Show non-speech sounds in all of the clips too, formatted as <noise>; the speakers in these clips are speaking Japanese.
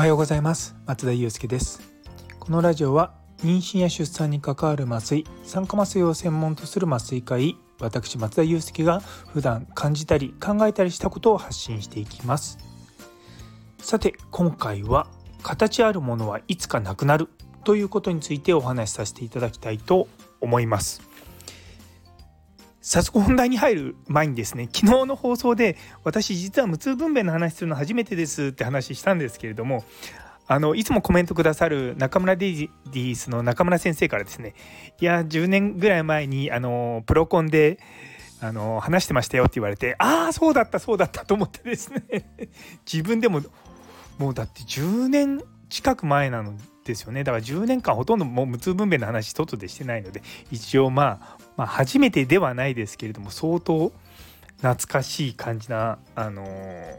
おはようございます。松田祐介です。このラジオは妊娠や出産に関わる麻酔酸化麻酔を専門とする麻酔科医私松田祐介が普段感じたり考えたりしたことを発信していきます。さて今回は形あるものはいつかなくなるということについてお話しさせていただきたいと思います。早速本題に入る前にですね昨日の放送で私実は無痛分娩の話するの初めてですって話したんですけれどもあのいつもコメントくださる中村ディースの中村先生からですねいや10年ぐらい前にあのプロコンであの話してましたよって言われてああそうだったそうだったと思ってですね <laughs> 自分でももうだって10年近く前なのですよねだから10年間ほとんどもう無痛分娩の話一つでしてないので一応まあまあ、初めてではないですけれども相当懐かしい感じな、あのー、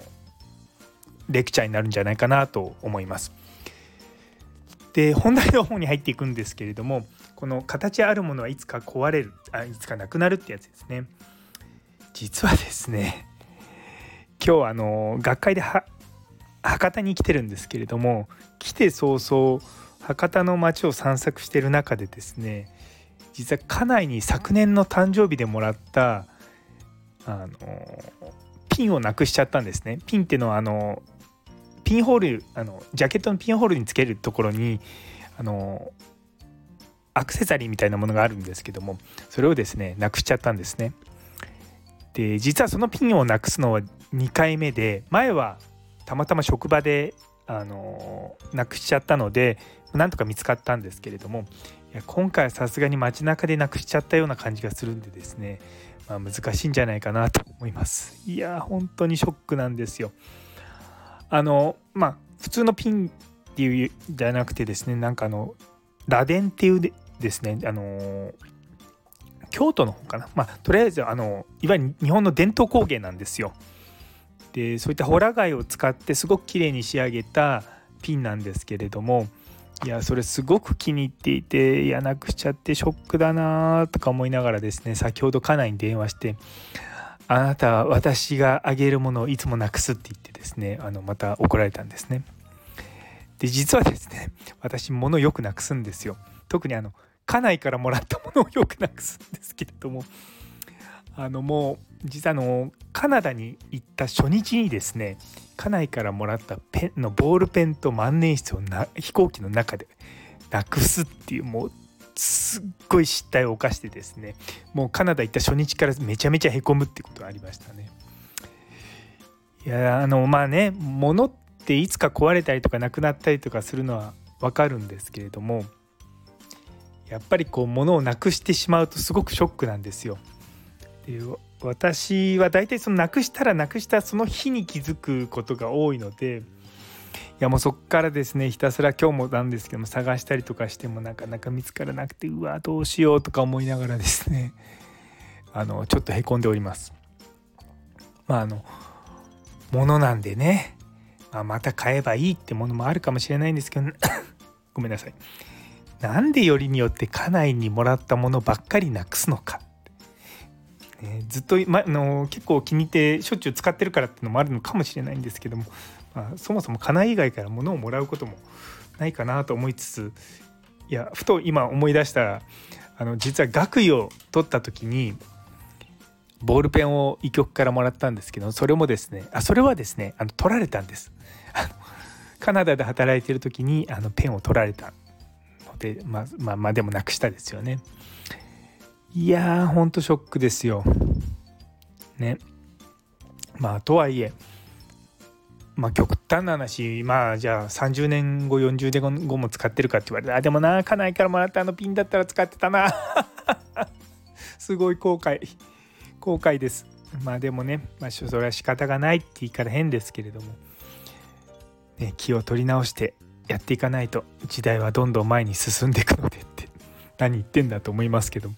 レクチャーになるんじゃないかなと思います。で本題の方に入っていくんですけれどもこの形あるものはいつか壊れるあいつかなくなるってやつですね。実はですね今日あの学会で博多に来てるんですけれども来て早々博多の街を散策してる中でですね実は家内に昨年の誕生日でもらったあのピンをなくしちゃったんですね。ピンっていうのはあのピンホールあのジャケットのピンホールにつけるところにあのアクセサリーみたいなものがあるんですけどもそれをですねなくしちゃったんですね。で実はそのピンをなくすのは2回目で前はたまたま職場であのなくしちゃったのでなんとか見つかったんですけれどもいや今回はさすがに街中でなくしちゃったような感じがするんでですね、まあ、難しいんじゃないかなと思います。いや本当にショックなんですよ。あのまあ普通のピンっていうじゃなくてですねなんかあの螺鈿っていうでですねあの京都の方かな。まあとりあえずあのいわゆる日本の伝統工芸なんですよ。でそういったホラ貝を使ってすごく綺麗に仕上げたピンなんですけれどもいやそれすごく気に入っていていやなくしちゃってショックだなとか思いながらですね先ほど家内に電話して「あなたは私があげるものをいつもなくす」って言ってですねあのまた怒られたんですね。で実はですね私物よくなくすんですよ。特にあの家内からもらったものをよくなくすんですけれどもあのもう実はあのカナダに行った初日にですね家内からもらったペンのボールペンと万年筆をな飛行機の中でなくすっていうもうすっごい失態を犯してですねもうカナダ行った初日からめちゃめちゃへこむってことがありましたね。いやあのまあね物っていつか壊れたりとかなくなったりとかするのは分かるんですけれどもやっぱりこう物をなくしてしまうとすごくショックなんですよ。で私は大体そのなくしたらなくしたその日に気づくことが多いのでいやもうそっからですねひたすら今日もなんですけども探したりとかしてもなかなか見つからなくてうわどうしようとか思いながらですね <laughs> あのちょっとへこんでおります。まああのものなんでね、まあ、また買えばいいってものもあるかもしれないんですけど <coughs> ごめんなさい。なんでよりによって家内にもらったものばっかりなくすのかね、ずっと、ま、の結構気に入ってしょっちゅう使ってるからっていうのもあるのかもしれないんですけども、まあ、そもそも家内以外から物をもらうこともないかなと思いつついやふと今思い出したらあの実は学位を取った時にボールペンを医局からもらったんですけどそれもですねあそれはですねあの取られたんです。カナダで働いてる時にあのペンを取られたのでまあまあまあでもなくしたですよね。いやーほんとショックですよ。ね。まあとはいえまあ極端な話まあじゃあ30年後40年後も使ってるかって言われたらあでもな家内からもらったあのピンだったら使ってたな <laughs> すごい後悔後悔ですまあでもね、まあ、それは仕方がないって言い方変ですけれども、ね、気を取り直してやっていかないと時代はどんどん前に進んでいくのでって何言ってんだと思いますけど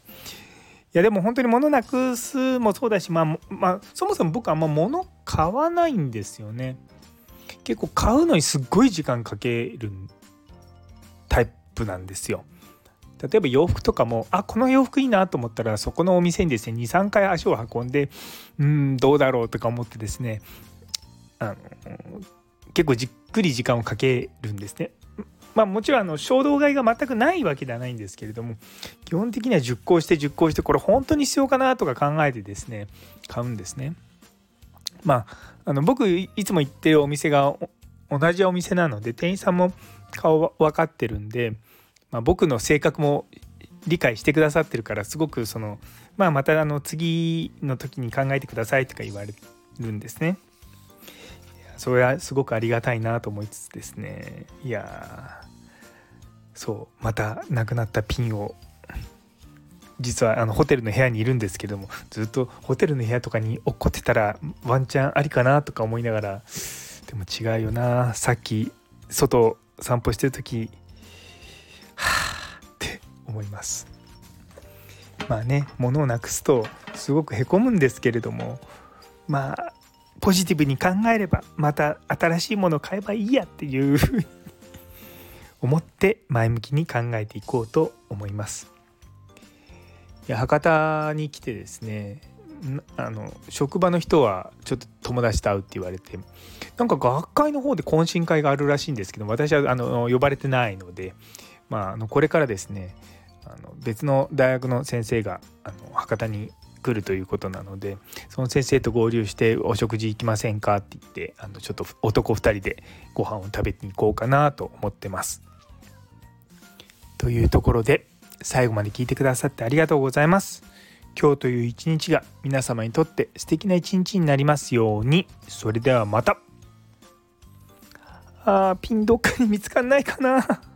やでも本当に物なくすもそうだし、まあ、まあ、そもそも僕はあんま物買わないんですよね。結構買うのにすっごい時間かけるタイプなんですよ。例えば洋服とかもあこの洋服いいなと思ったらそこのお店にですね23回足を運んでうんどうだろうとか思ってですねあの結構じっくり時間をかけるんですね。まあもちろんあの衝動買いが全くないわけではないんですけれども基本的には熟考して熟考してこれ本当に必要かなとか考えてですね買うんですね。まああの僕いつも行ってるお店が同じお店なので店員さんも顔分かってるんで、まあ、僕の性格も理解してくださってるからすごくその、まあ、またあの次の時に考えてくださいとか言われるんですね。それはすごくありがたいなと思いつつですね。いやそうまたなくなったピンを実はあのホテルの部屋にいるんですけどもずっとホテルの部屋とかに落っこってたらワンチャンありかなとか思いながらでも違うよな。さっき外散歩してる時はあって思います。まあね物をなくすとすごくへこむんですけれどもまあポジティブに考えればまた新しいものを買えばいいやっていうふうに思って前向きに考えていこうと思います。いや博多に来てですねあの職場の人はちょっと友達と会うって言われてなんか学会の方で懇親会があるらしいんですけど私はあの呼ばれてないので、まあ、あのこれからですねあの別の大学の先生があの博多に来るということなのでその先生と合流してお食事行きませんかって言ってあのちょっと男2人でご飯を食べに行こうかなと思ってます。というところで最後まで聞いてくださってありがとうございます。今日という一日が皆様にとって素敵な一日になりますように。それではまた。あーピンどっかに見つかんないかな。